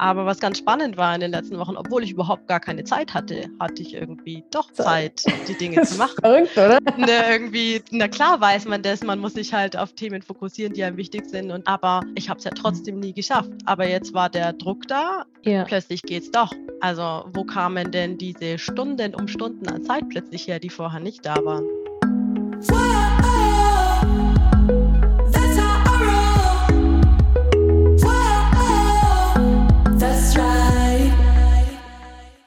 Aber was ganz spannend war in den letzten Wochen, obwohl ich überhaupt gar keine Zeit hatte, hatte ich irgendwie doch Zeit, die Dinge zu machen. Verrückt, oder? Ne, irgendwie, na klar weiß man das, man muss sich halt auf Themen fokussieren, die einem wichtig sind. Und, aber ich habe es ja trotzdem nie geschafft. Aber jetzt war der Druck da, ja. plötzlich geht's doch. Also wo kamen denn diese Stunden um Stunden an Zeit plötzlich her, die vorher nicht da waren?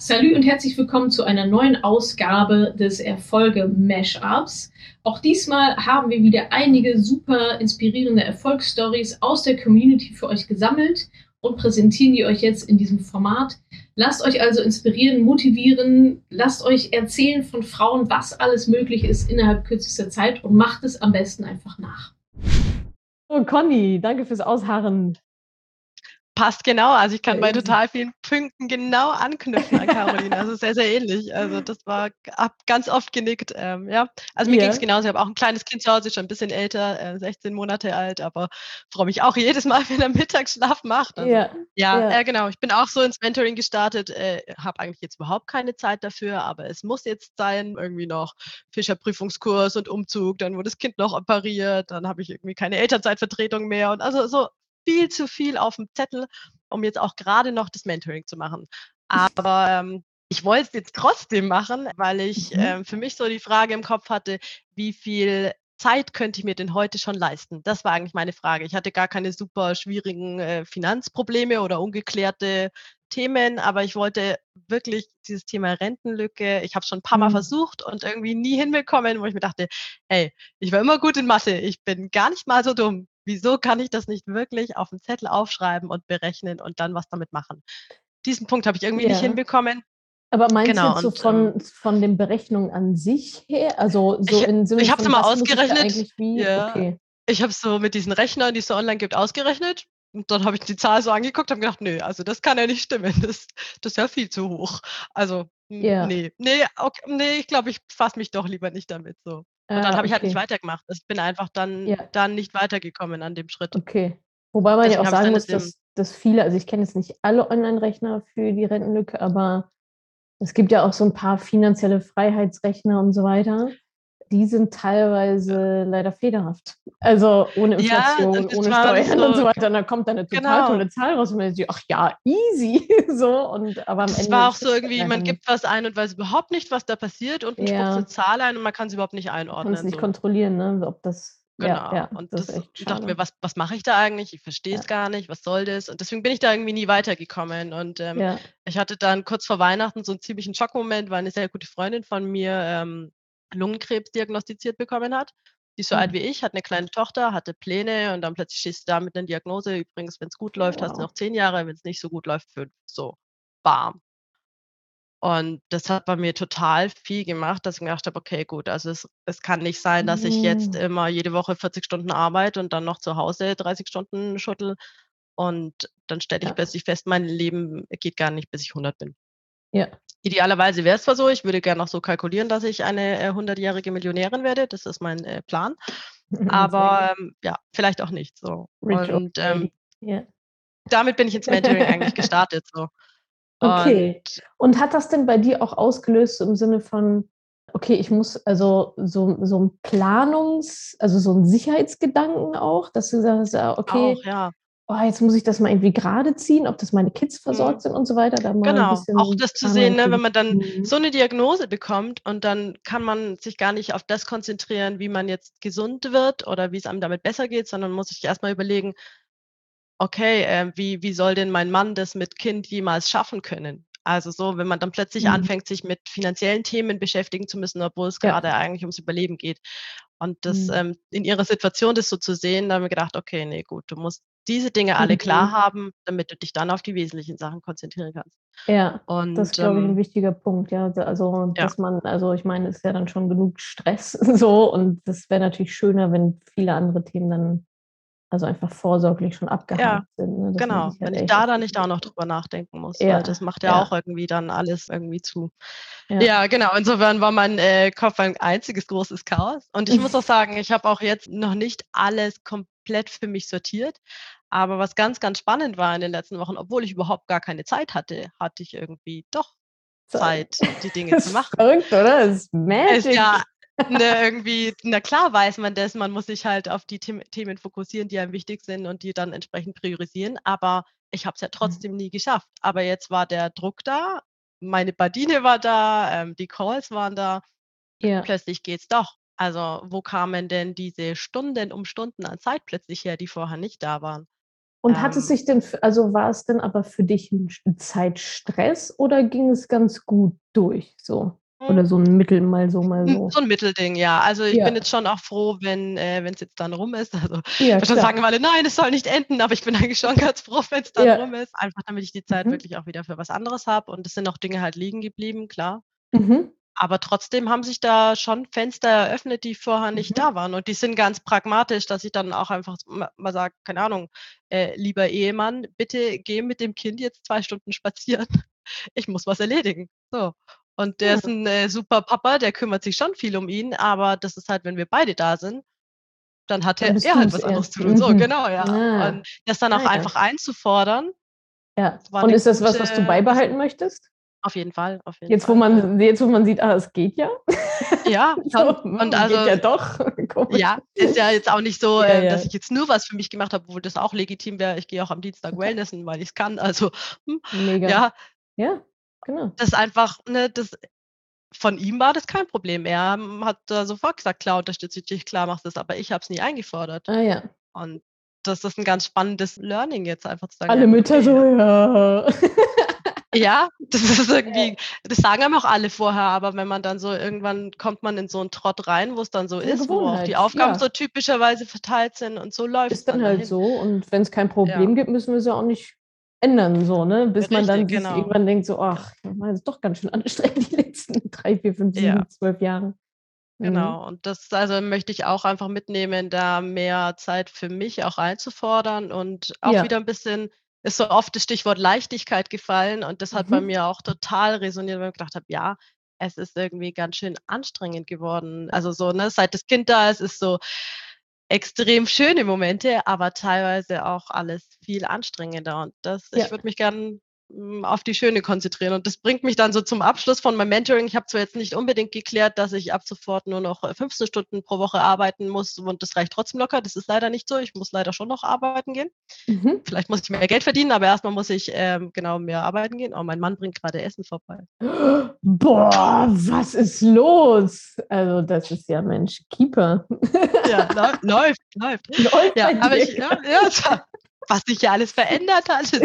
Salü und herzlich willkommen zu einer neuen Ausgabe des Erfolge Mashups. Auch diesmal haben wir wieder einige super inspirierende Erfolgsstories aus der Community für euch gesammelt und präsentieren die euch jetzt in diesem Format. Lasst euch also inspirieren, motivieren, lasst euch erzählen von Frauen, was alles möglich ist innerhalb kürzester Zeit und macht es am besten einfach nach. Oh, Conny, danke fürs Ausharren. Passt genau. Also ich kann bei total vielen Punkten genau anknüpfen an Caroline. Also sehr, sehr ähnlich. Also das war hab ganz oft genickt. Ähm, ja. Also mir yeah. ging es genauso. Ich habe auch ein kleines Kind zu Hause, schon ein bisschen älter, äh, 16 Monate alt, aber freue mich auch jedes Mal, wenn er Mittagsschlaf macht. Also, yeah. Ja, yeah. Äh, genau. Ich bin auch so ins Mentoring gestartet, äh, habe eigentlich jetzt überhaupt keine Zeit dafür, aber es muss jetzt sein. Irgendwie noch Fischerprüfungskurs und Umzug, dann wurde das Kind noch operiert, dann habe ich irgendwie keine Elternzeitvertretung mehr und also so viel zu viel auf dem Zettel, um jetzt auch gerade noch das Mentoring zu machen. Aber ähm, ich wollte es jetzt trotzdem machen, weil ich mhm. ähm, für mich so die Frage im Kopf hatte, wie viel Zeit könnte ich mir denn heute schon leisten? Das war eigentlich meine Frage. Ich hatte gar keine super schwierigen äh, Finanzprobleme oder ungeklärte Themen, aber ich wollte wirklich dieses Thema Rentenlücke, ich habe schon ein paar Mal mhm. versucht und irgendwie nie hinbekommen, wo ich mir dachte, hey, ich war immer gut in Mathe, ich bin gar nicht mal so dumm wieso kann ich das nicht wirklich auf dem Zettel aufschreiben und berechnen und dann was damit machen? Diesen Punkt habe ich irgendwie ja. nicht hinbekommen. Aber meinst genau, du jetzt so von, ähm, von den Berechnungen an sich her? Also so ich, in Sinne Ich habe es mal ausgerechnet. Ja, okay. Ich habe es so mit diesen Rechnern, die es so online gibt, ausgerechnet. Und dann habe ich die Zahl so angeguckt und gedacht, nö, also das kann ja nicht stimmen. Das, das ist ja viel zu hoch. Also, ja. nee, nee, okay, nee, ich glaube, ich fasse mich doch lieber nicht damit so. Und dann ah, habe ich halt nicht weitergemacht. Ich bin einfach dann, ja. dann nicht weitergekommen an dem Schritt. Okay. Wobei man Deswegen ja auch sagen muss, dass, dass viele, also ich kenne jetzt nicht alle Online-Rechner für die Rentenlücke, aber es gibt ja auch so ein paar finanzielle Freiheitsrechner und so weiter die sind teilweise leider federhaft. Also ohne Inflation, ja, ohne Steuern so, und so weiter. Und dann kommt da eine total genau. tolle Zahl raus und man denkt, ach ja, easy. so, und, aber am Ende. Es war auch so irgendwie, man gibt was ein und weiß überhaupt nicht, was da passiert und ja. spuckt eine Zahl ein und man kann es überhaupt nicht einordnen. Kann es nicht so. kontrollieren, ne? ob das. Genau. Ja, ja, und das, das ich dachte mir, was, was mache ich da eigentlich? Ich verstehe es gar nicht, was soll das? Und deswegen bin ich da irgendwie nie weitergekommen. Und ähm, ich hatte dann kurz vor Weihnachten so einen ziemlichen Schockmoment, weil eine sehr gute Freundin von mir ähm, Lungenkrebs diagnostiziert bekommen hat. Die ist so mhm. alt wie ich, hat eine kleine Tochter, hatte Pläne und dann plötzlich stehst du da mit einer Diagnose. Übrigens, wenn es gut läuft, wow. hast du noch zehn Jahre, wenn es nicht so gut läuft, fünf. So, bam. Und das hat bei mir total viel gemacht, dass ich mir gedacht habe, okay, gut, also es, es kann nicht sein, dass ich jetzt mhm. immer jede Woche 40 Stunden arbeite und dann noch zu Hause 30 Stunden schuttel. Und dann stelle ich ja. plötzlich fest, mein Leben geht gar nicht, bis ich 100 bin. Ja. Idealerweise wäre es zwar so, ich würde gerne noch so kalkulieren, dass ich eine äh, 100-jährige Millionärin werde. Das ist mein äh, Plan. Aber ähm, ja, vielleicht auch nicht so. Und ähm, yeah. damit bin ich ins Mentoring eigentlich gestartet. So. Okay. Und, und, hat das denn bei dir auch ausgelöst im Sinne von, okay, ich muss also so, so ein Planungs-, also so ein Sicherheitsgedanken auch, dass du sagst, okay, auch, ja oh, jetzt muss ich das mal irgendwie gerade ziehen, ob das meine Kids versorgt mhm. sind und so weiter. genau, auch das zu sehen, ne, wenn man dann mhm. so eine Diagnose bekommt und dann kann man sich gar nicht auf das konzentrieren, wie man jetzt gesund wird oder wie es einem damit besser geht, sondern muss sich erstmal überlegen, okay, äh, wie, wie soll denn mein Mann das mit Kind jemals schaffen können? Also so, wenn man dann plötzlich mhm. anfängt, sich mit finanziellen Themen beschäftigen zu müssen, obwohl es ja. gerade eigentlich ums Überleben geht. Und das mhm. ähm, in ihrer Situation das so zu sehen, da haben wir gedacht, okay, nee, gut, du musst diese Dinge alle mhm. klar haben, damit du dich dann auf die wesentlichen Sachen konzentrieren kannst. Ja, und, das ist, glaube ich, ein ähm, wichtiger Punkt, ja. Also, dass ja. man, also ich meine, es ist ja dann schon genug Stress so und das wäre natürlich schöner, wenn viele andere Themen dann also einfach vorsorglich schon abgehakt ja, sind. Ne? Genau, halt wenn ich da dann nicht auch noch drüber nachdenken muss, ja, weil das macht ja, ja, auch irgendwie dann alles irgendwie zu. Ja, ja genau, insofern war mein äh, Kopf ein einziges großes Chaos. Und ich muss auch sagen, ich habe auch jetzt noch nicht alles komplett für mich sortiert, Aber was ganz, ganz spannend war in den letzten Wochen, obwohl ich überhaupt gar keine Zeit hatte, hatte ich irgendwie doch Zeit, die Dinge zu machen. Verrückt, oder? Das ist magic. Ist ja ne, irgendwie, na klar weiß man das, man muss sich halt auf die Themen fokussieren, die einem wichtig sind und die dann entsprechend priorisieren. Aber ich habe es ja mhm. trotzdem nie geschafft. Aber jetzt war der Druck da, meine Badine war da, ähm, die Calls waren da. Ja. Plötzlich geht's doch. Also wo kamen denn diese Stunden um Stunden an Zeit plötzlich her, die vorher nicht da waren? Und hat es ähm. sich denn, also war es denn aber für dich ein Zeitstress oder ging es ganz gut durch so? Oder hm. so ein Mittel, mal so, mal so. So ein Mittelding, ja. Also ich ja. bin jetzt schon auch froh, wenn äh, es jetzt dann rum ist. Also ja, dann sagen alle, nein, es soll nicht enden, aber ich bin eigentlich schon ganz froh, wenn es dann ja. rum ist. Einfach damit ich die Zeit mhm. wirklich auch wieder für was anderes habe. Und es sind auch Dinge halt liegen geblieben, klar. Mhm. Aber trotzdem haben sich da schon Fenster eröffnet, die vorher nicht mhm. da waren. Und die sind ganz pragmatisch, dass ich dann auch einfach mal sage, keine Ahnung, äh, lieber Ehemann, bitte geh mit dem Kind jetzt zwei Stunden spazieren. Ich muss was erledigen. So. Und der ja. ist ein äh, super Papa, der kümmert sich schon viel um ihn, aber das ist halt, wenn wir beide da sind, dann hat er, er halt was anderes zu tun. Mhm. So, genau, ja. ja. Und das dann auch ja. einfach einzufordern. Ja. Und ist das was, was du beibehalten möchtest? Auf jeden Fall. Auf jeden jetzt, Fall. Wo man, jetzt, wo man sieht, ah, es geht ja. Ja, so, und also, geht ja doch. ja, ist ja jetzt auch nicht so, ja, äh, dass ich jetzt nur was für mich gemacht habe, obwohl das auch legitim wäre. Ich gehe auch am Dienstag Wellnessen, weil ich es kann. Also, hm, Mega. ja. Ja, genau. Das ist einfach, ne, das, von ihm war das kein Problem. Er hat da sofort gesagt, klar, unterstütze ich dich, klar, machst du das, aber ich habe es nie eingefordert. Ah ja. Und das ist ein ganz spannendes Learning jetzt einfach zu sagen. Alle Mütter so, ja. Ja, das ist irgendwie, das sagen einem auch alle vorher, aber wenn man dann so irgendwann kommt man in so einen Trott rein, wo es dann so ist, wo auch die Aufgaben ja. so typischerweise verteilt sind und so läuft es. Ist dann, dann halt dahin. so und wenn es kein Problem ja. gibt, müssen wir es ja auch nicht ändern, so, ne? Bis Richtig, man dann genau. irgendwann denkt, so, ach, das ist doch ganz schön anstrengend die letzten drei, vier, fünf, sieben, ja. zwölf Jahre. Genau, mhm. und das also möchte ich auch einfach mitnehmen, da mehr Zeit für mich auch einzufordern und auch wieder ein bisschen ist so oft das Stichwort Leichtigkeit gefallen und das hat mhm. bei mir auch total resoniert, weil ich gedacht habe, ja, es ist irgendwie ganz schön anstrengend geworden. Also so, ne, seit das Kind da ist, ist so extrem schöne Momente, aber teilweise auch alles viel anstrengender. Und das, ja. ich würde mich gern auf die Schöne konzentrieren. Und das bringt mich dann so zum Abschluss von meinem Mentoring. Ich habe zwar jetzt nicht unbedingt geklärt, dass ich ab sofort nur noch 15 äh, Stunden pro Woche arbeiten muss und das reicht trotzdem locker. Das ist leider nicht so. Ich muss leider schon noch arbeiten gehen. Mhm. Vielleicht muss ich mehr Geld verdienen, aber erstmal muss ich ähm, genau mehr arbeiten gehen. Oh, mein Mann bringt gerade Essen vorbei. Boah, was ist los? Also das ist ja Mensch, Keeper. Ja, läuft, läuft. läuft ja, aber ich, ja, ja, was sich ja alles verändert hat.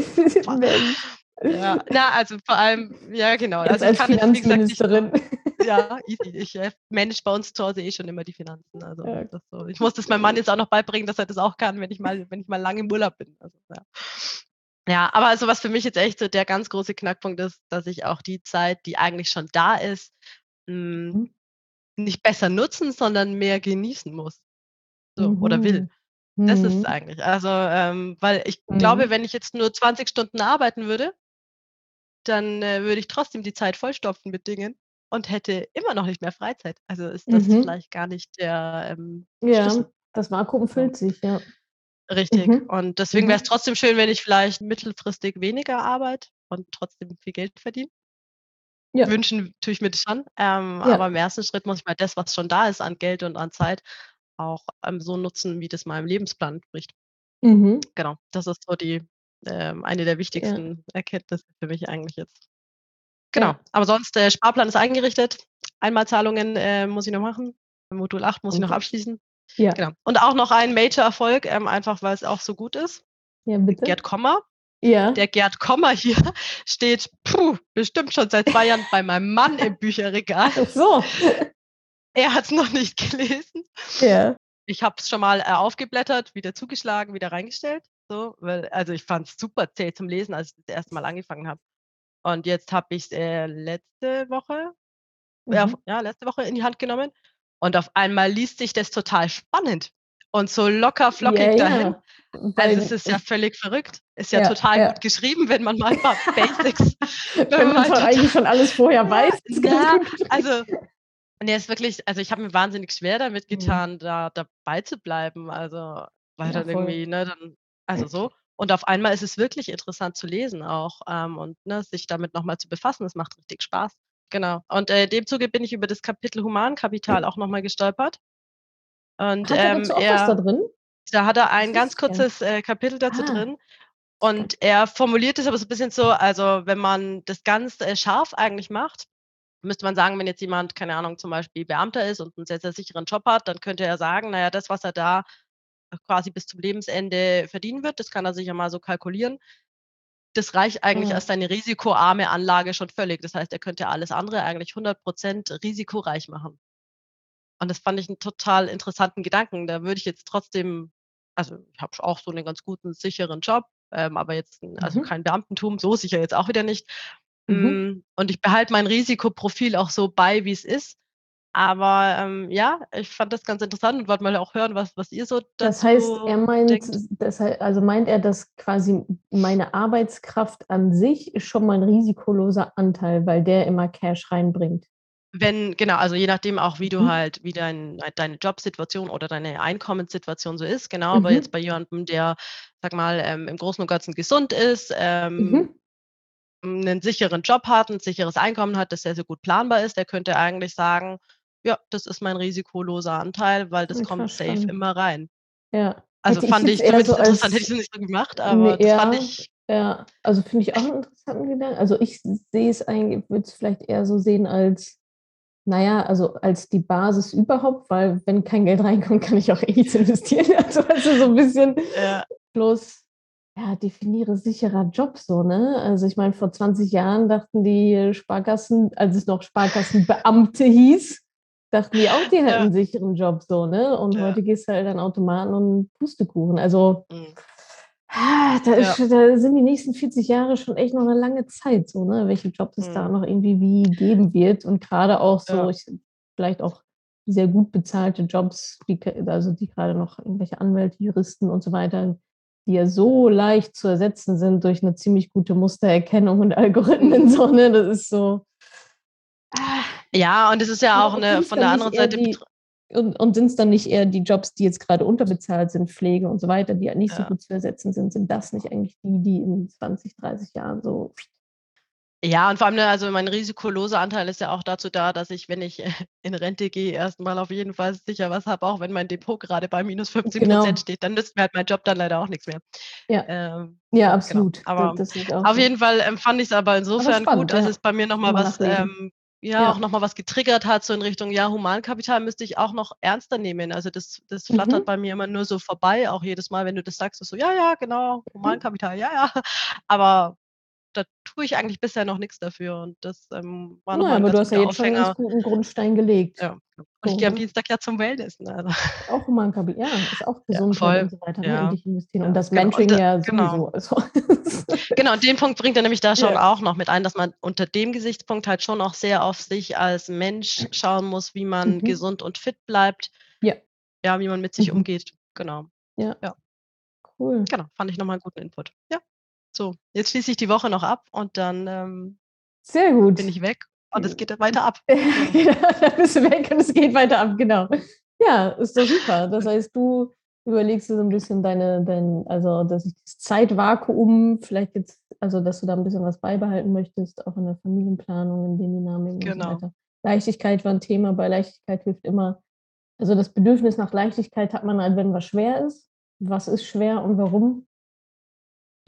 Ja, na, also vor allem, ja, genau. Jetzt also als Finanzministerin. Nicht, ja, easy. Ich äh, manage bei uns zu Hause eh schon immer die Finanzen. Also ja. so. Ich muss das meinem Mann jetzt auch noch beibringen, dass er das auch kann, wenn ich mal, wenn ich mal lange im Urlaub bin. Also, ja. ja, aber also was für mich jetzt echt so der ganz große Knackpunkt ist, dass ich auch die Zeit, die eigentlich schon da ist, mh, hm, mhm. nicht besser nutzen, sondern mehr genießen muss. So, mhm. Oder will. Das ist es mhm. eigentlich. Also, ähm, weil ich mhm. glaube, wenn ich jetzt nur 20 Stunden arbeiten würde, dann äh, würde ich trotzdem die Zeit vollstopfen mit Dingen und hätte immer noch nicht mehr Freizeit. Also ist das mhm. vielleicht gar nicht der ähm, Ja, Schlüssel. das Vakuum füllt sich, ja. Richtig. Mhm. Und deswegen wäre es mhm. trotzdem schön, wenn ich vielleicht mittelfristig weniger arbeite und trotzdem viel Geld verdiene. Ja. Wünschen tue ich mir das schon. Ähm, ja. Aber im ersten Schritt muss ich mal das, was schon da ist an Geld und an Zeit, auch ähm, so nutzen, wie das meinem Lebensplan entspricht. Mhm. Genau, das ist so die ähm, eine der wichtigsten ja. Erkenntnisse für mich eigentlich jetzt. Genau, ja. aber sonst, der Sparplan ist eingerichtet. Einmalzahlungen äh, muss ich noch machen. Modul 8 muss okay. ich noch abschließen. Ja. Genau. Und auch noch ein Major-Erfolg, ähm, einfach weil es auch so gut ist. Ja, bitte. Gerd Kommer. Ja. Der Gerd Kommer hier steht puh, bestimmt schon seit zwei Jahren bei meinem Mann im Bücherregal. Ach so. Er hat es noch nicht gelesen. Ja. Ich habe es schon mal äh, aufgeblättert, wieder zugeschlagen, wieder reingestellt. So, weil, also ich fand es super zäh zum Lesen, als ich das erste Mal angefangen habe. Und jetzt habe ich es äh, letzte Woche, mhm. ja, ja, letzte Woche in die Hand genommen. Und auf einmal liest sich das total spannend und so locker flockig yeah, dahin. Yeah. Also es ist ja völlig verrückt. Ist ja, ja total ja. gut geschrieben, wenn man mal ein paar Basics. wenn, wenn man, man eigentlich schon alles vorher weiß. Ja, also und er ist wirklich, also ich habe mir wahnsinnig schwer damit mhm. getan, mhm. da dabei zu bleiben. Also, weil ja, dann voll. irgendwie, ne, dann Also so. Und auf einmal ist es wirklich interessant zu lesen auch ähm, und ne, sich damit nochmal zu befassen. Das macht richtig Spaß. Genau. Und äh, dem Zuge bin ich über das Kapitel Humankapital auch nochmal gestolpert. Und hat er dazu ähm, auch er, was da drin? Da hat er ein ganz kurzes äh, Kapitel dazu ah. drin. Und er formuliert es aber so ein bisschen so, also wenn man das ganz äh, scharf eigentlich macht, müsste man sagen, wenn jetzt jemand, keine Ahnung, zum Beispiel Beamter ist und einen sehr, sehr sicheren Job hat, dann könnte er sagen, naja, das, was er da quasi bis zum Lebensende verdienen wird, das kann er sich ja mal so kalkulieren. Das reicht eigentlich mhm. als seine risikoarme Anlage schon völlig. Das heißt, er könnte alles andere eigentlich 100 Prozent risikoreich machen. Und das fand ich einen total interessanten Gedanken. Da würde ich jetzt trotzdem, also ich habe auch so einen ganz guten, sicheren Job, ähm, aber jetzt also mhm. kein Beamtentum, so sicher jetzt auch wieder nicht. Mhm. Mm, und ich behalte mein Risikoprofil auch so bei, wie es ist. Aber ähm, ja, ich fand das ganz interessant und wollte mal auch hören, was, was ihr so dazu Das heißt, er meint, das, also meint er, dass quasi meine Arbeitskraft an sich ist schon mal ein risikoloser Anteil, weil der immer Cash reinbringt. Wenn, genau, also je nachdem auch, wie du mhm. halt, wie dein, deine Jobsituation oder deine Einkommenssituation so ist, genau, mhm. aber jetzt bei jemandem, der, sag mal, ähm, im Großen und Ganzen gesund ist, ähm, mhm. einen sicheren Job hat, ein sicheres Einkommen hat, das sehr, sehr gut planbar ist, der könnte eigentlich sagen, ja, das ist mein risikoloser Anteil, weil das kommt safe immer rein. Ja. Also hätte fand ich, ich zumindest so interessant, hätte ich es nicht so gemacht, aber nee, das ja, fand ich. Ja, also finde ich auch einen interessanten Gedanken. Also ich sehe es eigentlich, würde es vielleicht eher so sehen als naja, also als die Basis überhaupt, weil wenn kein Geld reinkommt, kann ich auch eh nichts investieren. Also, also so ein bisschen ja. bloß, ja, definiere sicherer Job so, ne? Also ich meine, vor 20 Jahren dachten die Sparkassen, als es noch Sparkassenbeamte hieß, dachten die auch, die hätten ja. einen sicheren Job so, ne? Und ja. heute gehst du halt an Automaten und Pustekuchen. Also mhm. Ah, da, ist, ja. da, sind die nächsten 40 Jahre schon echt noch eine lange Zeit, so, ne? welche Jobs es mhm. da noch irgendwie wie geben wird. Und gerade auch so, ich, vielleicht auch sehr gut bezahlte Jobs, die, also die gerade noch irgendwelche Anwälte, Juristen und so weiter, die ja so leicht zu ersetzen sind durch eine ziemlich gute Mustererkennung und Algorithmen. So, ne? Das ist so. Ja, und es ist ja auch eine, von der anderen Seite. Die, und, und sind es dann nicht eher die Jobs, die jetzt gerade unterbezahlt sind, Pflege und so weiter, die halt nicht ja. so gut zu ersetzen sind, sind das nicht eigentlich die, die in 20, 30 Jahren so. Ja, und vor allem, ne, also mein risikoloser Anteil ist ja auch dazu da, dass ich, wenn ich in Rente gehe, erstmal auf jeden Fall sicher was habe, auch wenn mein Depot gerade bei minus 15 Prozent genau. steht, dann nützt mir halt mein Job dann leider auch nichts mehr. Ja, ähm, ja genau. absolut. Genau. Aber auf so. jeden Fall empfand ich es aber insofern aber spannend, gut, dass ja. es bei mir nochmal was ähm, ja, ja. auch nochmal was getriggert hat, so in Richtung, ja, Humankapital müsste ich auch noch ernster nehmen. Also das, das flattert mhm. bei mir immer nur so vorbei, auch jedes Mal, wenn du das sagst, so, ja, ja, genau, mhm. Humankapital, ja, ja. Aber da tue ich eigentlich bisher noch nichts dafür. Und das ähm, war ja, aber du hast ja jetzt Aufhänger. schon einen guten Grundstein gelegt. Ja. Und ich gehe am Dienstag ja zum Wellness. Ne? Also. Auch Humankapital, ja, ist auch gesund ja, voll. und so weiter, ne, ja. ne, investieren. Und das genau. Mentoring und, ja genau. sowieso. Also. genau, und den Punkt bringt er nämlich da schon auch noch mit ein, dass man unter dem Gesichtspunkt halt schon auch sehr auf sich als Mensch schauen muss, wie man mhm. gesund und fit bleibt. Ja. Ja, wie man mit sich mhm. umgeht. Genau. Ja. ja. Cool. Genau, fand ich nochmal einen guten Input. Ja. So, jetzt schließe ich die Woche noch ab und dann ähm, Sehr gut. bin ich weg und es geht weiter ab. ja, dann bist du weg und es geht weiter ab, genau. Ja, ist doch super. Das heißt, du überlegst dir so ein bisschen deine, dein, also das Zeitvakuum vielleicht jetzt, also dass du da ein bisschen was beibehalten möchtest, auch in der Familienplanung, in den Dynamiken genau. und so genau. weiter. Leichtigkeit war ein Thema, bei Leichtigkeit hilft immer, also das Bedürfnis nach Leichtigkeit hat man halt, wenn was schwer ist. Was ist schwer und warum?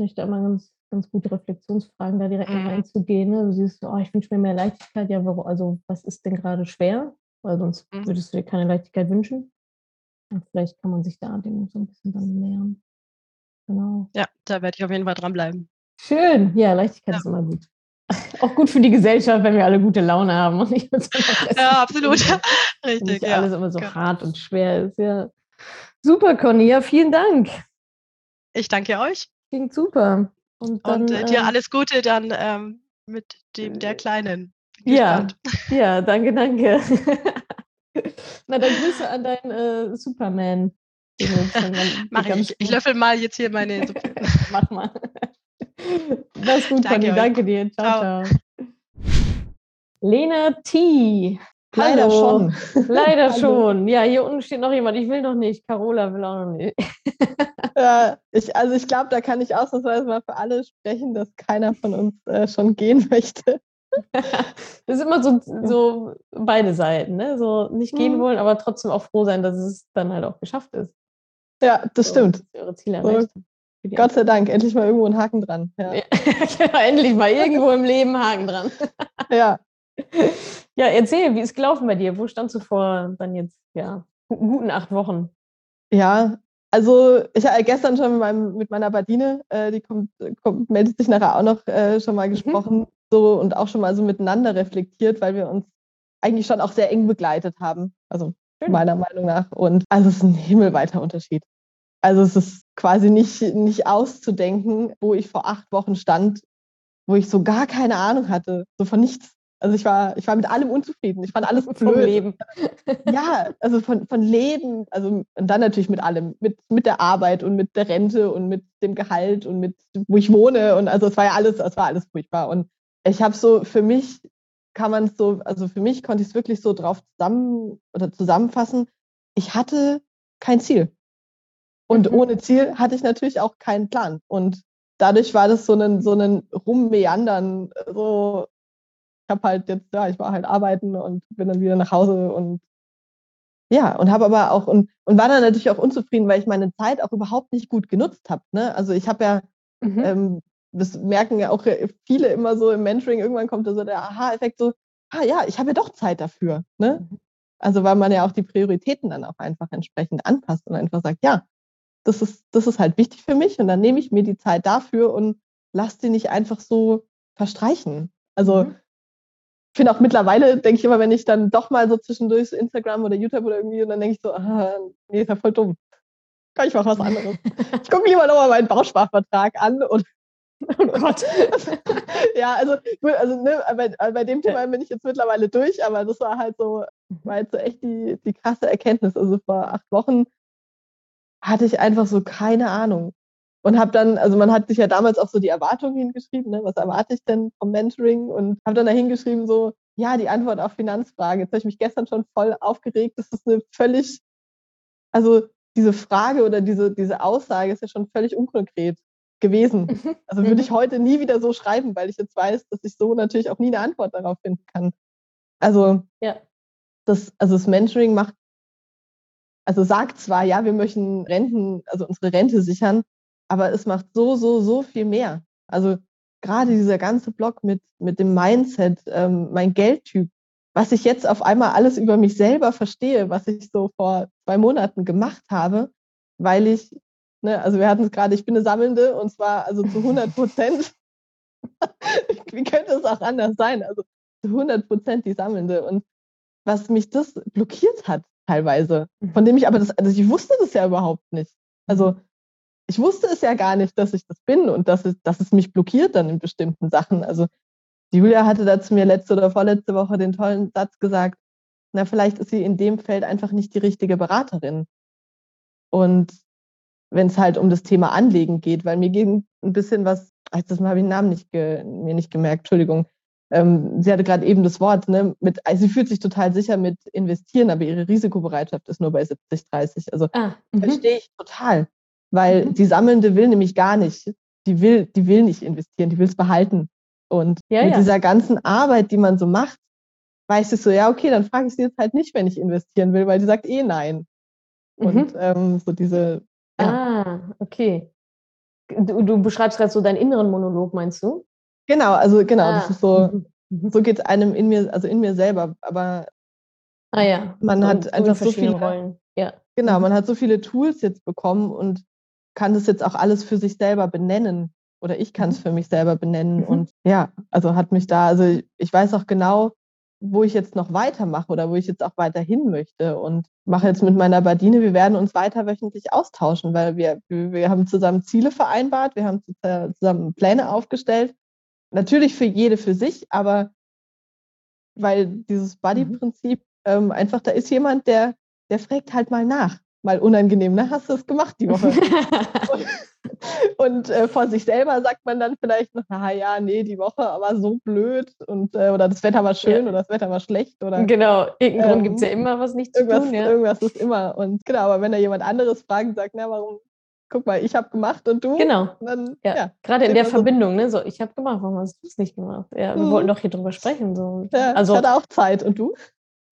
Finde ich da immer ganz, ganz gute Reflexionsfragen, da direkt mhm. reinzugehen. Ne? Du siehst, oh, ich wünsche mir mehr Leichtigkeit. Ja, warum, also was ist denn gerade schwer? Weil sonst mhm. würdest du dir keine Leichtigkeit wünschen. Und vielleicht kann man sich da dem so ein bisschen dann nähern. Genau. Ja, da werde ich auf jeden Fall dranbleiben. Schön. Ja, Leichtigkeit ja. ist immer gut. Auch gut für die Gesellschaft, wenn wir alle gute Laune haben und nicht so Ja, absolut. Richtig. Nicht ja. alles immer so genau. hart und schwer ist. Ja. Super, Conny. Ja, vielen Dank. Ich danke euch. Klingt super. Und, dann, und äh, dir äh, alles Gute dann ähm, mit dem der Kleinen. Ja, ja, danke, danke. Na, dann Grüße an deinen äh, Superman. Mach ich. Ich löffel mal jetzt hier meine Suppe. Mach mal. Mach's gut, danke, Conny. Danke dir. Ciao, ciao. ciao. Lena T. Leider Hallo. schon. Leider schon. Ja, hier unten steht noch jemand. Ich will noch nicht. Carola will auch noch nicht. ja, ich, also ich glaube, da kann ich ausnahmsweise mal für alle sprechen, dass keiner von uns äh, schon gehen möchte. das ist immer so, so beide Seiten, ne? So nicht gehen mhm. wollen, aber trotzdem auch froh sein, dass es dann halt auch geschafft ist. Ja, das so, stimmt. Ihre Ziele erreicht. So, Gott sei Dank, endlich mal irgendwo ein Haken dran. Ja. ja genau, endlich mal irgendwo im Leben Haken dran. ja. Ja, erzähl, wie ist gelaufen bei dir? Wo standst du vor dann jetzt, ja, guten acht Wochen? Ja, also ich habe gestern schon mit, meinem, mit meiner Badine, äh, die kommt, kommt, meldet sich nachher auch noch äh, schon mal mhm. gesprochen, mhm. so und auch schon mal so miteinander reflektiert, weil wir uns eigentlich schon auch sehr eng begleitet haben. Also Schön. meiner Meinung nach. Und also es ist ein himmelweiter Unterschied. Also es ist quasi nicht, nicht auszudenken, wo ich vor acht Wochen stand, wo ich so gar keine Ahnung hatte, so von nichts. Also ich war, ich war mit allem unzufrieden. Ich fand alles blöd. Vom Leben. Ja, also von, von Leben, also und dann natürlich mit allem, mit, mit der Arbeit und mit der Rente und mit dem Gehalt und mit, wo ich wohne. Und also es war ja alles, es war alles furchtbar. Und ich habe so, für mich kann man es so, also für mich konnte ich es wirklich so drauf zusammen oder zusammenfassen. Ich hatte kein Ziel. Und mhm. ohne Ziel hatte ich natürlich auch keinen Plan. Und dadurch war das so ein, so ein Rummeandern. So, habe halt jetzt, ja, ich war halt arbeiten und bin dann wieder nach Hause und ja, und habe aber auch und, und war dann natürlich auch unzufrieden, weil ich meine Zeit auch überhaupt nicht gut genutzt habe. Ne? Also ich habe ja, mhm. ähm, das merken ja auch viele immer so im Mentoring, irgendwann kommt da so der Aha-Effekt, so, ah ja, ich habe ja doch Zeit dafür. Ne? Mhm. Also weil man ja auch die Prioritäten dann auch einfach entsprechend anpasst und einfach sagt, ja, das ist, das ist halt wichtig für mich und dann nehme ich mir die Zeit dafür und lasse die nicht einfach so verstreichen. Also mhm. Ich finde auch mittlerweile, denke ich immer, wenn ich dann doch mal so zwischendurch Instagram oder YouTube oder irgendwie und dann denke ich so, ah, nee, ist ja voll dumm. Kann ich mache was anderes. ich gucke lieber nochmal meinen Bausparvertrag an und Oh Gott. ja, also, also ne, bei, bei dem Thema bin ich jetzt mittlerweile durch, aber das war halt so, war jetzt so echt die, die krasse Erkenntnis. Also vor acht Wochen hatte ich einfach so keine Ahnung. Und habe dann, also man hat sich ja damals auch so die Erwartungen hingeschrieben, ne? was erwarte ich denn vom Mentoring? Und habe dann da hingeschrieben, so, ja, die Antwort auf Finanzfrage. Jetzt habe ich mich gestern schon voll aufgeregt. Das ist eine völlig, also diese Frage oder diese, diese Aussage ist ja schon völlig unkonkret gewesen. Mhm. Also würde ich heute nie wieder so schreiben, weil ich jetzt weiß, dass ich so natürlich auch nie eine Antwort darauf finden kann. Also, ja. das, also das Mentoring macht also sagt zwar, ja, wir möchten Renten, also unsere Rente sichern, aber es macht so, so, so viel mehr. Also gerade dieser ganze Block mit, mit dem Mindset, ähm, mein Geldtyp, was ich jetzt auf einmal alles über mich selber verstehe, was ich so vor zwei Monaten gemacht habe, weil ich, ne, also wir hatten es gerade, ich bin eine Sammelnde und zwar also zu 100 Prozent. Wie könnte es auch anders sein? Also zu 100 Prozent die Sammelnde. Und was mich das blockiert hat, teilweise, mhm. von dem ich aber das, also ich wusste das ja überhaupt nicht. Also. Ich wusste es ja gar nicht, dass ich das bin und dass es, dass es mich blockiert dann in bestimmten Sachen. Also Julia hatte da zu mir letzte oder vorletzte Woche den tollen Satz gesagt, na, vielleicht ist sie in dem Feld einfach nicht die richtige Beraterin. Und wenn es halt um das Thema Anlegen geht, weil mir ging ein bisschen was, das Mal habe ich den Namen nicht ge, mir nicht gemerkt, Entschuldigung, ähm, sie hatte gerade eben das Wort, ne, mit, also sie fühlt sich total sicher mit investieren, aber ihre Risikobereitschaft ist nur bei 70, 30. Also ah, mhm. verstehe ich total. Weil mhm. die Sammelnde will nämlich gar nicht, die will, die will nicht investieren, die will es behalten. Und ja, mit ja. dieser ganzen Arbeit, die man so macht, weiß ich so, ja, okay, dann frage ich sie jetzt halt nicht, wenn ich investieren will, weil sie sagt eh nein. Mhm. Und ähm, so diese. Ja. Ah, okay. Du, du beschreibst gerade so deinen inneren Monolog, meinst du? Genau, also genau, ah. das ist so, mhm. Mhm. so geht es einem in mir, also in mir selber, aber ah, ja. man so, hat einfach so viele Rollen. Ja. Genau, mhm. man hat so viele Tools jetzt bekommen und kann das jetzt auch alles für sich selber benennen. Oder ich kann es für mich selber benennen. Mhm. Und ja, also hat mich da, also ich weiß auch genau, wo ich jetzt noch weitermache oder wo ich jetzt auch weiterhin möchte. Und mache jetzt mit meiner Badine, wir werden uns weiter wöchentlich austauschen, weil wir, wir haben zusammen Ziele vereinbart, wir haben zusammen Pläne aufgestellt Natürlich für jede für sich, aber weil dieses Buddy-Prinzip mhm. ähm, einfach, da ist jemand, der, der fragt halt mal nach. Mal unangenehm, ne? Hast du es gemacht die Woche? und äh, vor sich selber sagt man dann vielleicht noch, na ja, nee, die Woche aber so blöd und äh, oder das Wetter war schön ja. oder das Wetter war schlecht oder genau, irgendein ähm, Grund gibt es ja immer, was nicht zu irgendwas, tun. Ja. Irgendwas ist immer und genau, aber wenn da jemand anderes fragt und sagt, na warum, guck mal, ich habe gemacht und du, genau, dann, ja. ja. gerade in der Verbindung, ne, so ich habe gemacht, warum hast du es nicht gemacht? Ja, wir hm. wollten doch hier drüber sprechen, so. Ja, also ich hatte auch Zeit und du?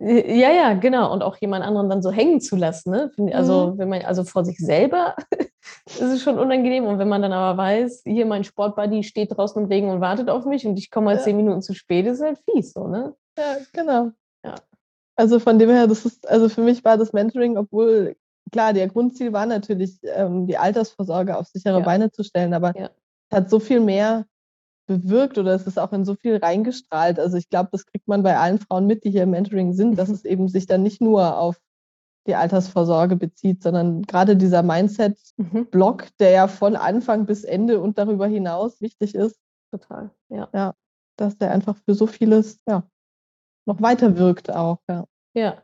Ja, ja, genau. Und auch jemand anderen dann so hängen zu lassen. Ne? Also, mhm. wenn man, also vor sich selber ist es schon unangenehm. Und wenn man dann aber weiß, hier mein Sportbuddy steht draußen im Regen und wartet auf mich und ich komme mal ja. zehn Minuten zu spät, ist halt fies, so, ne? Ja, genau. Ja. Also von dem her, das ist, also für mich war das Mentoring, obwohl, klar, der Grundziel war natürlich, ähm, die Altersvorsorge auf sichere ja. Beine zu stellen, aber ja. es hat so viel mehr bewirkt oder es ist auch in so viel reingestrahlt. Also ich glaube, das kriegt man bei allen Frauen mit, die hier im Mentoring sind, dass mhm. es eben sich dann nicht nur auf die Altersvorsorge bezieht, sondern gerade dieser Mindset-Block, mhm. der ja von Anfang bis Ende und darüber hinaus wichtig ist. Total, ja. Ja, dass der einfach für so vieles, ja, noch weiter wirkt auch, ja. Ja,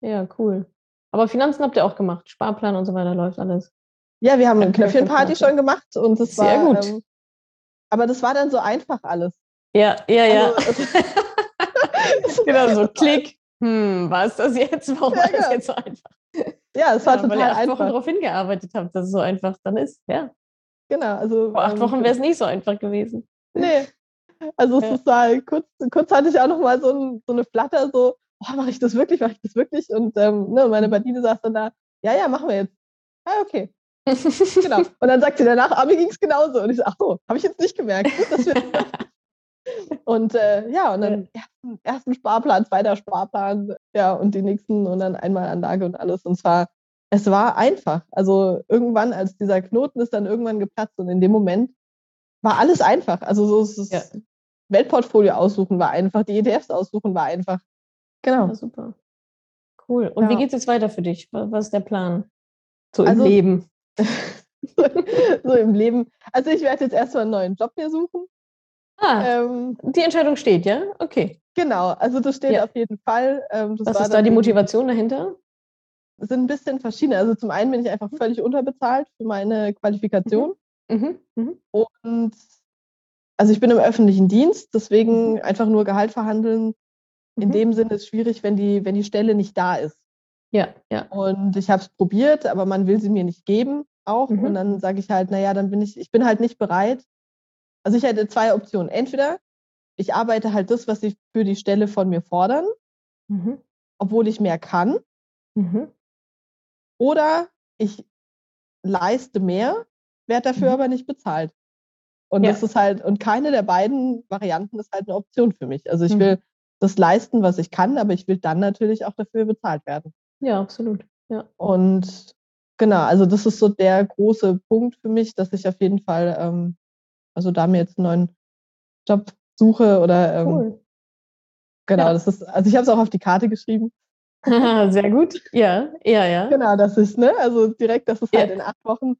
ja, cool. Aber Finanzen habt ihr auch gemacht, Sparplan und so weiter läuft alles. Ja, wir haben eine Knöpfchenparty schon gemacht und es war gut. Ähm, aber das war dann so einfach alles. Ja, ja, ja. Also, genau, so Klick. Hm, war es das jetzt? Warum ja, war das jetzt so einfach? Ja, es war ja, total weil ihr acht einfach. Wochen darauf hingearbeitet habt, dass es so einfach dann ist. Ja. Genau. Also, Vor acht ähm, Wochen wäre es nicht so einfach gewesen. Nee. Also es ja. ist halt, kurz, kurz hatte ich auch noch mal so, ein, so eine Flatter, so, oh, mache ich das wirklich, mache ich das wirklich? Und ähm, ne, meine Badine saß dann da, ja, ja, machen wir jetzt. Ah, okay genau. Und dann sagt sie danach, ah, mir ging es genauso. Und ich so, ach so, habe ich jetzt nicht gemerkt. und äh, ja, und dann ersten, ersten Sparplan, zweiter Sparplan, ja, und die nächsten und dann einmal Anlage und alles. Und zwar, es war einfach. Also irgendwann, als dieser Knoten ist dann irgendwann geplatzt und in dem Moment war alles einfach. Also so das ja. Weltportfolio aussuchen war einfach, die ETFs aussuchen war einfach. Genau. Ja, super. Cool. Und ja. wie geht es jetzt weiter für dich? Was ist der Plan? So also, im Leben. so im Leben. Also ich werde jetzt erstmal einen neuen Job mir suchen. Ah, ähm, die Entscheidung steht, ja? Okay. Genau, also das steht ja. auf jeden Fall. Ähm, Was ist da die Motivation dahinter? sind ein bisschen verschiedene. Also zum einen bin ich einfach völlig unterbezahlt für meine Qualifikation. Mhm. Mhm. Und also ich bin im öffentlichen Dienst, deswegen mhm. einfach nur Gehalt verhandeln. In mhm. dem Sinne ist es schwierig, wenn die, wenn die Stelle nicht da ist. Ja, ja. Und ich habe es probiert, aber man will sie mir nicht geben auch. Mhm. Und dann sage ich halt, naja, dann bin ich, ich bin halt nicht bereit. Also ich hätte zwei Optionen. Entweder ich arbeite halt das, was sie für die Stelle von mir fordern, mhm. obwohl ich mehr kann. Mhm. Oder ich leiste mehr, werde dafür mhm. aber nicht bezahlt. Und ja. das ist halt, und keine der beiden Varianten ist halt eine Option für mich. Also ich mhm. will das leisten, was ich kann, aber ich will dann natürlich auch dafür bezahlt werden. Ja, absolut. Ja. Und genau, also das ist so der große Punkt für mich, dass ich auf jeden Fall, ähm, also da mir jetzt einen neuen Job suche oder ähm, cool. genau, ja. das ist, also ich habe es auch auf die Karte geschrieben. Sehr gut, ja, ja, ja. Genau, das ist, ne, also direkt, das ist ja. halt in acht Wochen.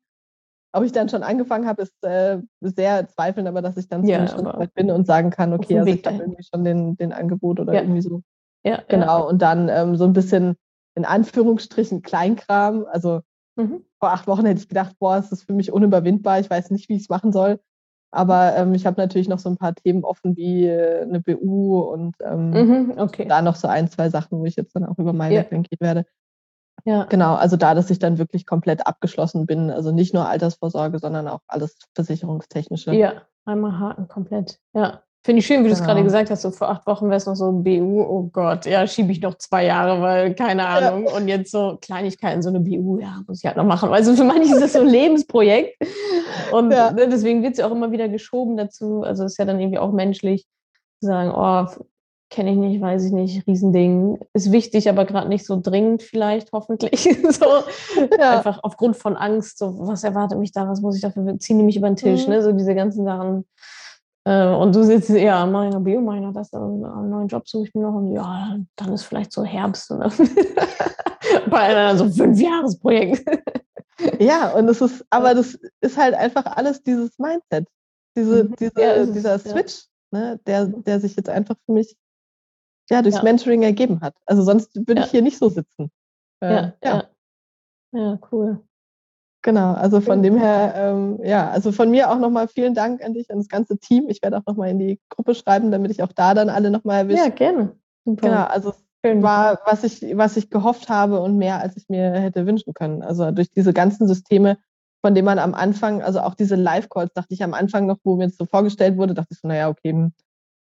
Ob ich dann schon angefangen habe, ist äh, sehr zweifeln, aber dass ich dann ja, weit bin und sagen kann, okay, also ich habe irgendwie schon den, den Angebot oder irgendwie so. Ja, genau. Und dann ähm, so ein bisschen in Anführungsstrichen Kleinkram. Also mhm. vor acht Wochen hätte ich gedacht, boah, es ist für mich unüberwindbar. Ich weiß nicht, wie ich es machen soll. Aber ähm, ich habe natürlich noch so ein paar Themen offen wie äh, eine BU und ähm, mhm, okay. da noch so ein, zwei Sachen, wo ich jetzt dann auch über mein ja. gehen werde. Ja. Genau, also da, dass ich dann wirklich komplett abgeschlossen bin. Also nicht nur Altersvorsorge, sondern auch alles versicherungstechnische. Ja, einmal haken komplett. Ja. Finde ich schön, wie du es gerade genau. gesagt hast, so vor acht Wochen wäre es noch so BU, oh Gott, ja, schiebe ich noch zwei Jahre, weil keine Ahnung. Ja. Und jetzt so Kleinigkeiten, so eine BU, ja, muss ich halt noch machen. Also für manche ist das so ein Lebensprojekt. Und ja. Ne, deswegen wird es ja auch immer wieder geschoben dazu. Also ist ja dann irgendwie auch menschlich zu sagen, oh, kenne ich nicht, weiß ich nicht, Riesending. Ist wichtig, aber gerade nicht so dringend vielleicht, hoffentlich. so ja. einfach aufgrund von Angst, so was erwartet mich da, was muss ich dafür, ziehen die mich über den Tisch, mhm. ne? So diese ganzen Sachen und du sitzt ja meiner Bio, meiner das, einen neuen Job suche ich mir noch und ja, dann ist vielleicht so Herbst. Ne? Bei einer so Fünfjahresprojekt. ja, und es ist, aber das ist halt einfach alles dieses Mindset, diese, mhm. diese, ja, dieser Switch, ja. ne, der, der sich jetzt einfach für mich ja, durchs ja. Mentoring ergeben hat. Also sonst würde ich hier nicht so sitzen. Äh, ja, ja. Ja, cool. Genau, also von dem her, ähm, ja, also von mir auch nochmal vielen Dank an dich, an das ganze Team. Ich werde auch nochmal in die Gruppe schreiben, damit ich auch da dann alle nochmal erwische. Ja, gerne. Super. Genau, also Schön. war, was ich, was ich gehofft habe und mehr, als ich mir hätte wünschen können. Also durch diese ganzen Systeme, von denen man am Anfang, also auch diese Live-Calls, dachte ich am Anfang noch, wo mir das so vorgestellt wurde, dachte ich so, naja, okay, hm,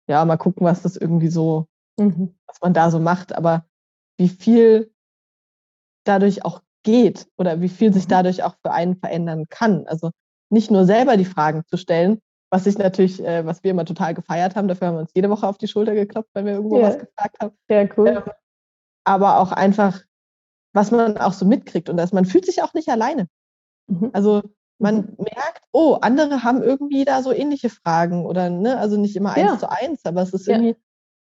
ja, mal gucken, was das irgendwie so, mhm. was man da so macht. Aber wie viel dadurch auch geht oder wie viel sich mhm. dadurch auch für einen verändern kann. Also nicht nur selber die Fragen zu stellen, was ich natürlich, äh, was wir immer total gefeiert haben, dafür haben wir uns jede Woche auf die Schulter geklopft, wenn wir irgendwo ja. was gefragt haben. Sehr cool. Ähm, aber auch einfach, was man auch so mitkriegt und dass man fühlt sich auch nicht alleine. Mhm. Also man mhm. merkt, oh, andere haben irgendwie da so ähnliche Fragen oder ne, also nicht immer eins ja. zu eins, aber es ist irgendwie,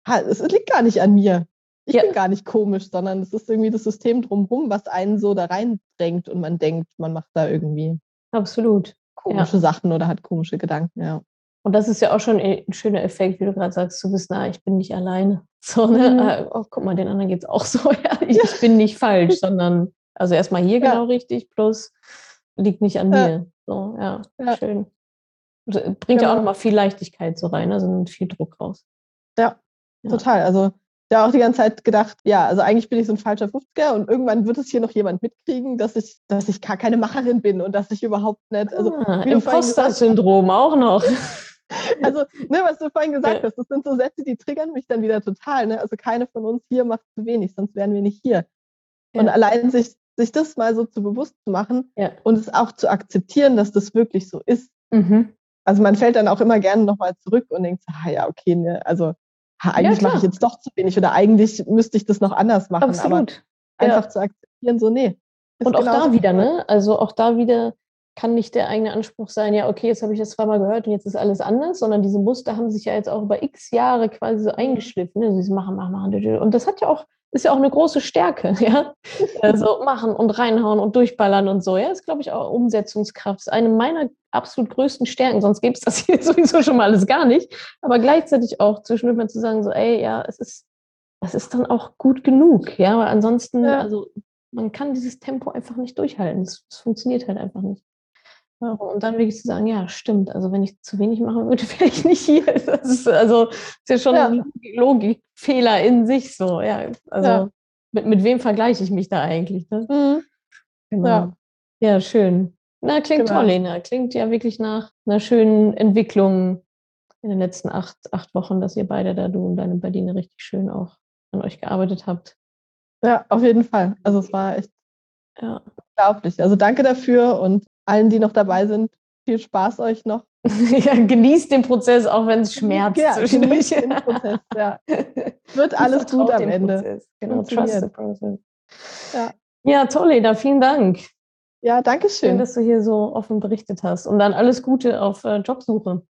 ja. es liegt gar nicht an mir. Ich ja. bin gar nicht komisch, sondern es ist irgendwie das System drumherum, was einen so da reindrängt und man denkt, man macht da irgendwie absolut komische ja. Sachen oder hat komische Gedanken, ja. Und das ist ja auch schon ein schöner Effekt, wie du gerade sagst, zu wissen, ah, ich bin nicht alleine. So, ne? Mhm. Ah, oh, guck mal, den anderen geht es auch so. Ja, ich, ich, bin nicht falsch, sondern also erstmal hier ja. genau richtig, plus liegt nicht an mir. So, ja, schön. Bringt genau. ja auch nochmal viel Leichtigkeit so rein, also viel Druck raus. Ja, total. Also ja auch die ganze Zeit gedacht, ja, also eigentlich bin ich so ein falscher 50er und irgendwann wird es hier noch jemand mitkriegen, dass ich, dass ich gar keine Macherin bin und dass ich überhaupt nicht. Also, ah, Imposter-Syndrom auch noch. Also, ne, was du vorhin gesagt hast, das sind so Sätze, die triggern mich dann wieder total. Ne? Also keine von uns hier macht zu wenig, sonst wären wir nicht hier. Ja. Und allein sich, sich das mal so zu bewusst zu machen ja. und es auch zu akzeptieren, dass das wirklich so ist. Mhm. Also man fällt dann auch immer gerne nochmal zurück und denkt, ah ja, okay, ne, also eigentlich ja, mache ich jetzt doch zu wenig oder eigentlich müsste ich das noch anders machen. Absolut. Aber einfach ja. zu akzeptieren, so, nee. Und auch da wieder, ne? Also auch da wieder kann nicht der eigene Anspruch sein, ja, okay, jetzt habe ich das zweimal gehört und jetzt ist alles anders, sondern diese Muster haben sich ja jetzt auch über x Jahre quasi so mhm. eingeschliffen. Ne? Sie machen, machen, machen. Und das hat ja auch, ist ja auch eine große Stärke, ja. Also machen und reinhauen und durchballern und so. Ja, ist, glaube ich, auch Umsetzungskraft. Das ist eine meiner absolut größten Stärken, sonst gäbe es das hier sowieso schon mal alles gar nicht. Aber gleichzeitig auch zwischendurch mal zu sagen, so, ey, ja, es ist, das ist dann auch gut genug, ja, weil ansonsten, ja. also man kann dieses Tempo einfach nicht durchhalten. Es funktioniert halt einfach nicht. Und dann wirklich zu sagen, ja, stimmt. Also wenn ich zu wenig machen würde, wäre ich nicht hier. Das ist, also ist ja schon ja. ein Logikfehler in sich so. Ja, also ja. Mit, mit wem vergleiche ich mich da eigentlich? Ne? Mhm. Genau. Ja. ja, schön. Na, klingt genau. toll, Lena. Klingt ja wirklich nach einer schönen Entwicklung in den letzten acht, acht Wochen, dass ihr beide da, du und deine Badine, richtig schön auch an euch gearbeitet habt. Ja, auf jeden Fall. Also es war echt ja. unglaublich. Also danke dafür und allen, die noch dabei sind, viel Spaß euch noch. ja, genießt den Prozess, auch wenn es schmerzt. Ja, genießt den Prozess, ja. Wird alles gut am Ende. Prozess. Genau, trust the process. Ja. ja, toll, Eda, vielen Dank. Ja, danke schön. Schön, dass du hier so offen berichtet hast. Und dann alles Gute auf äh, Jobsuche.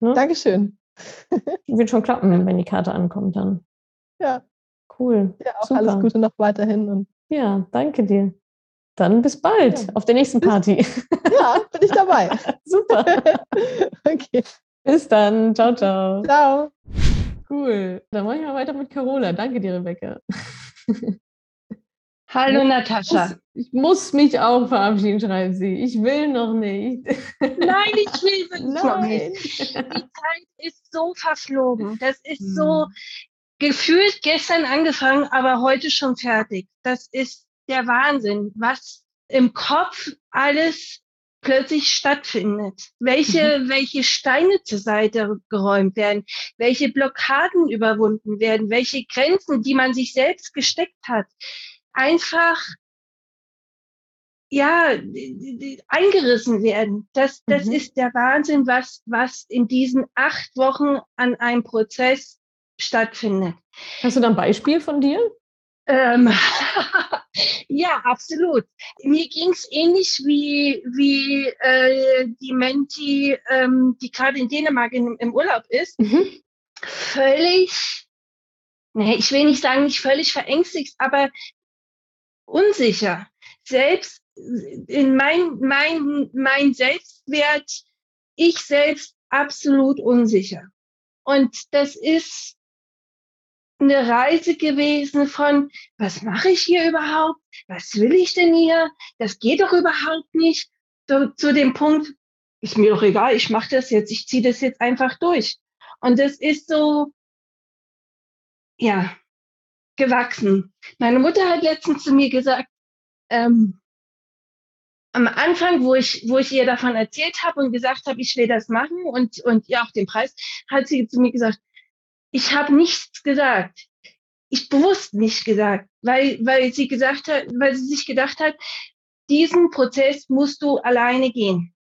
Ne? Dankeschön. Wird schon klappen, wenn die Karte ankommt dann. Ja. Cool. Ja, auch Super. alles Gute noch weiterhin. Und ja, danke dir. Dann bis bald ja. auf der nächsten Party. Ja, bin ich dabei. Super. okay. Bis dann. Ciao, ciao. Ciao. Cool. Dann mache ich mal weiter mit Carola. Danke dir, Rebecca. Hallo Natascha. Ich muss mich auch verabschieden, schreibt sie. Ich will noch nicht. Nein, ich will wirklich noch nicht. Die Zeit ist so verflogen. Das ist hm. so gefühlt gestern angefangen, aber heute schon fertig. Das ist der Wahnsinn, was im Kopf alles plötzlich stattfindet. Welche, mhm. welche Steine zur Seite geräumt werden, welche Blockaden überwunden werden, welche Grenzen, die man sich selbst gesteckt hat, einfach ja, eingerissen werden. Das, das mhm. ist der Wahnsinn, was, was in diesen acht Wochen an einem Prozess stattfindet. Hast du da ein Beispiel von dir? Ähm, ja, absolut. Mir ging es ähnlich wie, wie äh, die Menti, ähm, die gerade in Dänemark in, im Urlaub ist. Mhm. Völlig, nee, ich will nicht sagen, nicht völlig verängstigt, aber unsicher. Selbst in mein, mein, mein Selbstwert, ich selbst absolut unsicher. Und das ist eine Reise gewesen von, was mache ich hier überhaupt? Was will ich denn hier? Das geht doch überhaupt nicht. So, zu dem Punkt, ist mir doch egal, ich mache das jetzt, ich ziehe das jetzt einfach durch. Und das ist so, ja, gewachsen. Meine Mutter hat letztens zu mir gesagt, ähm, am Anfang, wo ich, wo ich ihr davon erzählt habe und gesagt habe, ich will das machen und, und ja auch den Preis, hat sie zu mir gesagt, ich habe nichts gesagt. Ich bewusst nicht gesagt, weil, weil sie gesagt hat, weil sie sich gedacht hat, diesen Prozess musst du alleine gehen.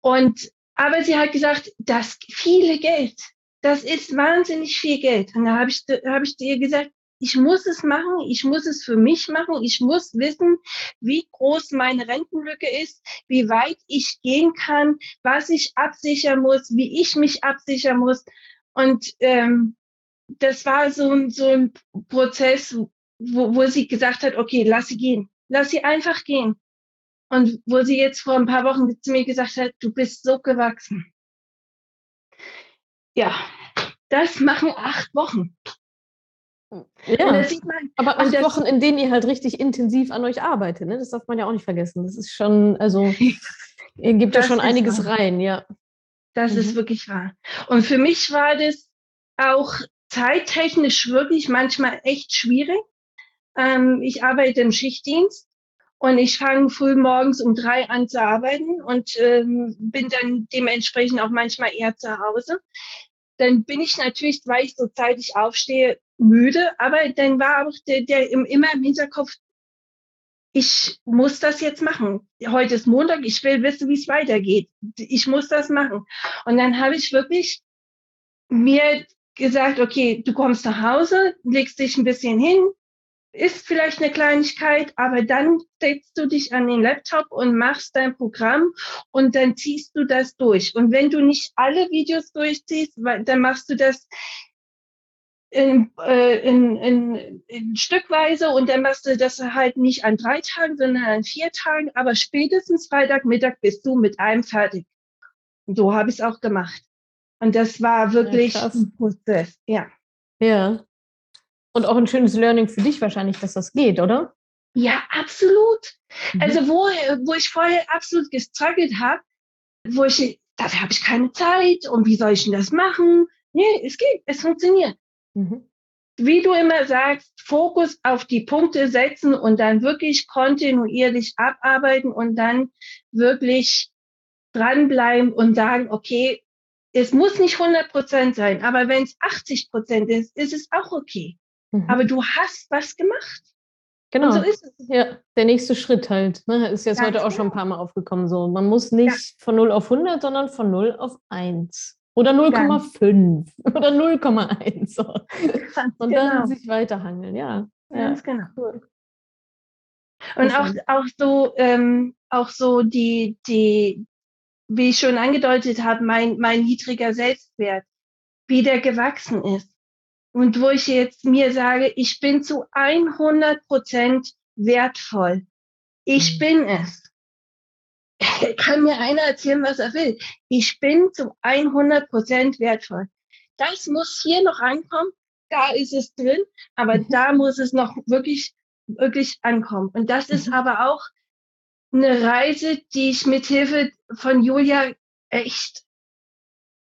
Und, aber sie hat gesagt, das viele Geld, das ist wahnsinnig viel Geld. Und da habe ich, hab ich ihr gesagt, ich muss es machen, ich muss es für mich machen, ich muss wissen, wie groß meine Rentenlücke ist, wie weit ich gehen kann, was ich absichern muss, wie ich mich absichern muss. Und ähm, das war so ein, so ein Prozess, wo, wo sie gesagt hat, okay, lass sie gehen, lass sie einfach gehen. Und wo sie jetzt vor ein paar Wochen zu mir gesagt hat, du bist so gewachsen. Ja, das machen acht Wochen. Ja, man, aber acht Wochen, in denen ihr halt richtig intensiv an euch arbeitet, ne? das darf man ja auch nicht vergessen. Das ist schon, also, ihr gebt ja schon einiges wahr. rein, ja. Das mhm. ist wirklich wahr. Und für mich war das auch zeittechnisch wirklich manchmal echt schwierig. Ähm, ich arbeite im Schichtdienst und ich fange früh morgens um drei an zu arbeiten und ähm, bin dann dementsprechend auch manchmal eher zu Hause. Dann bin ich natürlich, weil ich so zeitig aufstehe, müde, aber dann war auch der, der im, immer im Hinterkopf, ich muss das jetzt machen. Heute ist Montag, ich will wissen, wie es weitergeht. Ich muss das machen. Und dann habe ich wirklich mir gesagt, okay, du kommst nach Hause, legst dich ein bisschen hin, ist vielleicht eine Kleinigkeit, aber dann setzt du dich an den Laptop und machst dein Programm und dann ziehst du das durch. Und wenn du nicht alle Videos durchziehst, dann machst du das in, äh, in, in, in Stückweise und dann machst du das halt nicht an drei Tagen, sondern an vier Tagen, aber spätestens Freitagmittag bist du mit einem fertig. Und so habe ich es auch gemacht. Und das war wirklich ja, ein Prozess, ja. Ja. Und auch ein schönes Learning für dich wahrscheinlich, dass das geht, oder? Ja, absolut. Mhm. Also wo, wo ich vorher absolut gestruggelt habe, wo ich, dafür habe ich keine Zeit und wie soll ich denn das machen? Nee, es geht, es funktioniert. Mhm. Wie du immer sagst, Fokus auf die Punkte setzen und dann wirklich kontinuierlich abarbeiten und dann wirklich dranbleiben und sagen, okay, es muss nicht 100 Prozent sein, aber wenn es 80 Prozent ist, ist es auch okay. Mhm. Aber du hast was gemacht. Genau. Und so ist es. Ja, der nächste Schritt halt. Ne, ist jetzt Ganz heute auch schon ein genau. paar Mal aufgekommen. So, man muss nicht ja. von 0 auf 100, sondern von 0 auf 1. Oder 0,5 oder 0,1. So. Und genau. dann sich weiterhangeln, ja. Ganz ja. genau. Cool. Und auch, auch so, ähm, auch so die, die, wie ich schon angedeutet habe, mein, mein niedriger Selbstwert, wie der gewachsen ist. Und wo ich jetzt mir sage, ich bin zu 100 Prozent wertvoll. Ich mhm. bin es. kann mir einer erzählen, was er will. Ich bin zu 100 Prozent wertvoll. Das muss hier noch ankommen. Da ist es drin, aber mhm. da muss es noch wirklich, wirklich ankommen. Und das ist mhm. aber auch eine Reise, die ich mit Hilfe von Julia echt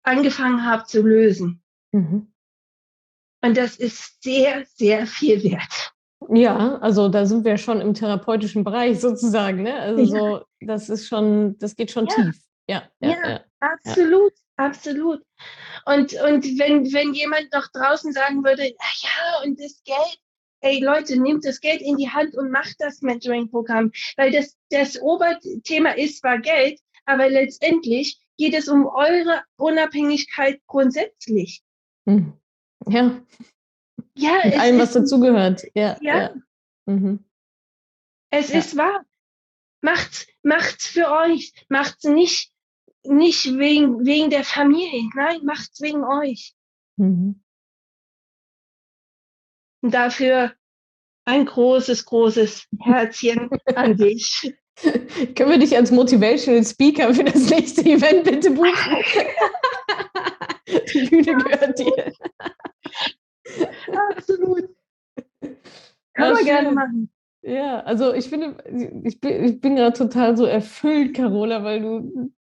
angefangen habe zu lösen. Mhm. Und das ist sehr, sehr viel wert. Ja, also da sind wir schon im therapeutischen Bereich sozusagen. Ne? Also ja. so, das ist schon, das geht schon ja. tief. Ja, ja, absolut, absolut. Und, und wenn, wenn jemand noch draußen sagen würde, ja, und das Geld, ey Leute, nehmt das Geld in die Hand und macht das Mentoring-Programm. Weil das, das Oberthema ist zwar Geld, aber letztendlich geht es um eure Unabhängigkeit grundsätzlich. Hm. Ja. Ja, Mit allem, was dazugehört. Ja. ja. ja. Mhm. Es ja. ist wahr. Macht's, macht's für euch. Macht's nicht, nicht wegen, wegen der Familie. Nein, macht's wegen euch. Mhm. Und dafür ein großes, großes Herzchen an dich. Können wir dich als Motivational Speaker für das nächste Event bitte buchen? Die Bühne gehört dir. Absolut. Kann ja, man gerne machen. Ja, also ich finde, ich bin, ich bin gerade total so erfüllt, Carola, weil du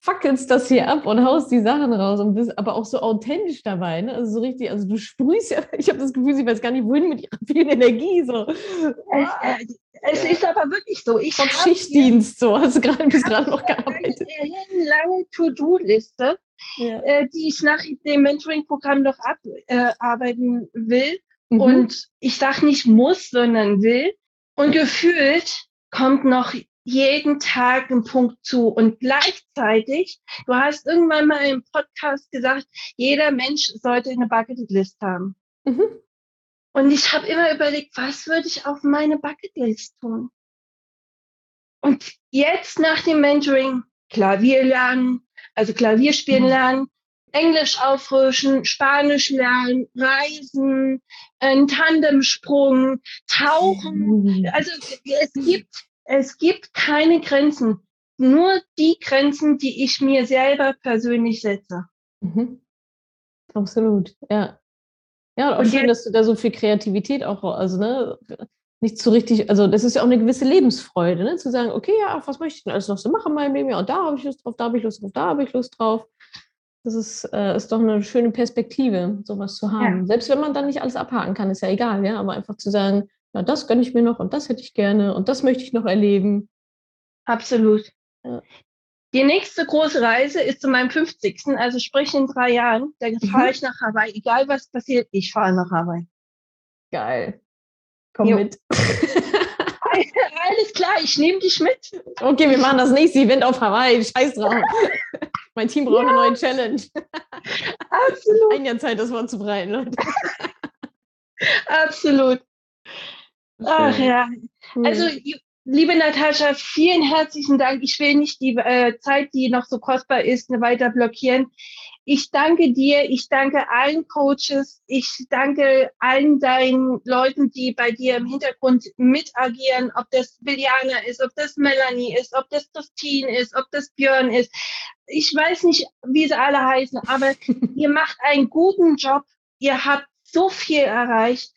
fackelst das hier ab und haust die Sachen raus und bist aber auch so authentisch dabei. Ne? Also so richtig, also du sprühst ja, ich habe das Gefühl, sie weiß gar nicht, wohin mit ihrer vielen Energie. So. Es, äh, es ist aber wirklich so. Ich Vom Schichtdienst, so hast du gerade bis gerade noch gearbeitet. Eine lange To-Do-Liste, ja. äh, die ich nach dem Mentoring-Programm noch abarbeiten äh, will. Mhm. Und ich sage nicht muss, sondern will. Und gefühlt kommt noch jeden Tag ein Punkt zu. Und gleichzeitig, du hast irgendwann mal im Podcast gesagt, jeder Mensch sollte eine Bucketlist haben. Mhm. Und ich habe immer überlegt, was würde ich auf meine Bucketlist tun? Und jetzt nach dem Mentoring Klavier lernen, also Klavier spielen mhm. lernen, Englisch auffrischen, Spanisch lernen, Reisen, ein Tandemsprung, Tauchen. Also es gibt es gibt keine Grenzen, nur die Grenzen, die ich mir selber persönlich setze. Mhm. Absolut, ja. Ja, auch und schön, dass du da so viel Kreativität auch, also ne, nicht so richtig, also das ist ja auch eine gewisse Lebensfreude, ne, zu sagen, okay, ja, was möchte ich denn alles noch so machen in meinem Leben? Ja, und da habe ich Lust drauf, da habe ich Lust drauf, da habe ich Lust drauf. Das ist, äh, ist doch eine schöne Perspektive, sowas zu haben. Ja. Selbst wenn man dann nicht alles abhaken kann, ist ja egal, ja, aber einfach zu sagen, ja, das gönne ich mir noch und das hätte ich gerne und das möchte ich noch erleben. Absolut. Ja. Die nächste große Reise ist zu meinem 50. Also sprich in drei Jahren. Da mhm. fahre ich nach Hawaii. Egal was passiert, ich fahre nach Hawaii. Geil. Komm jo. mit. Alles klar, ich nehme dich mit. Okay, wir machen das nächste Event auf Hawaii. Scheiß drauf. mein Team braucht ja. eine neue Challenge. Absolut. Ein Jahr Zeit, das vorzubereiten, Leute. Absolut. Ach ja. Also, liebe Natascha, vielen herzlichen Dank. Ich will nicht die äh, Zeit, die noch so kostbar ist, weiter blockieren. Ich danke dir, ich danke allen Coaches, ich danke allen deinen Leuten, die bei dir im Hintergrund mit agieren, ob das Biljana ist, ob das Melanie ist, ob das Christine ist, ob das Björn ist. Ich weiß nicht, wie sie alle heißen, aber ihr macht einen guten Job. Ihr habt so viel erreicht.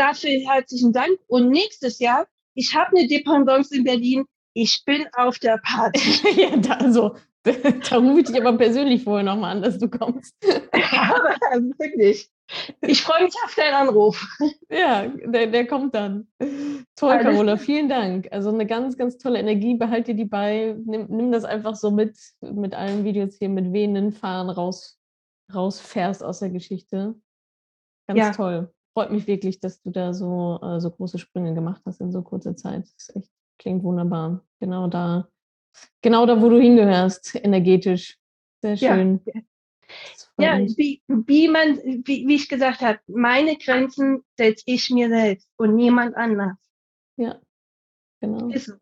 Dafür herzlichen Dank. Und nächstes Jahr, ich habe eine Dependance in Berlin. Ich bin auf der Party. ja, da, also, da rufe ich dich aber persönlich vorher nochmal an, dass du kommst. aber wirklich. Ich freue mich auf deinen Anruf. Ja, der, der kommt dann. Toll, Alles Carola, vielen Dank. Also eine ganz, ganz tolle Energie. Behalt dir die bei. Nimm, nimm das einfach so mit, mit allen Videos hier, mit wehenden Fahren raus, rausfährst aus der Geschichte. Ganz ja. toll freut mich wirklich, dass du da so, äh, so große Sprünge gemacht hast in so kurzer Zeit. Das echt, klingt wunderbar. Genau da, genau da, wo du hingehörst, energetisch. Sehr schön. Ja, ja wie, wie, man, wie, wie ich gesagt habe, meine Grenzen setze ich mir selbst und niemand anders. Ja, genau. Ist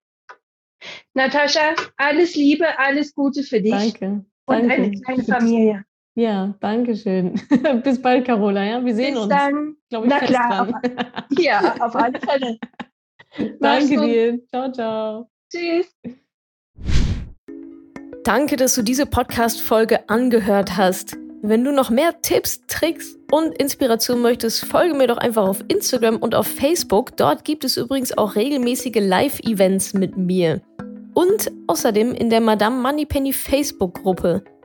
Natascha, alles Liebe, alles Gute für dich. Danke. Und Danke. eine kleine Familie. Ja, danke schön. Bis bald, Carola. Ja, wir sehen Bis uns. Dann. Glaube ich, Na klar. Auf, ja, auf alle Fälle. danke dir. Ciao, ciao. Tschüss. Danke, dass du diese Podcast-Folge angehört hast. Wenn du noch mehr Tipps, Tricks und Inspiration möchtest, folge mir doch einfach auf Instagram und auf Facebook. Dort gibt es übrigens auch regelmäßige Live-Events mit mir. Und außerdem in der Madame Moneypenny Facebook-Gruppe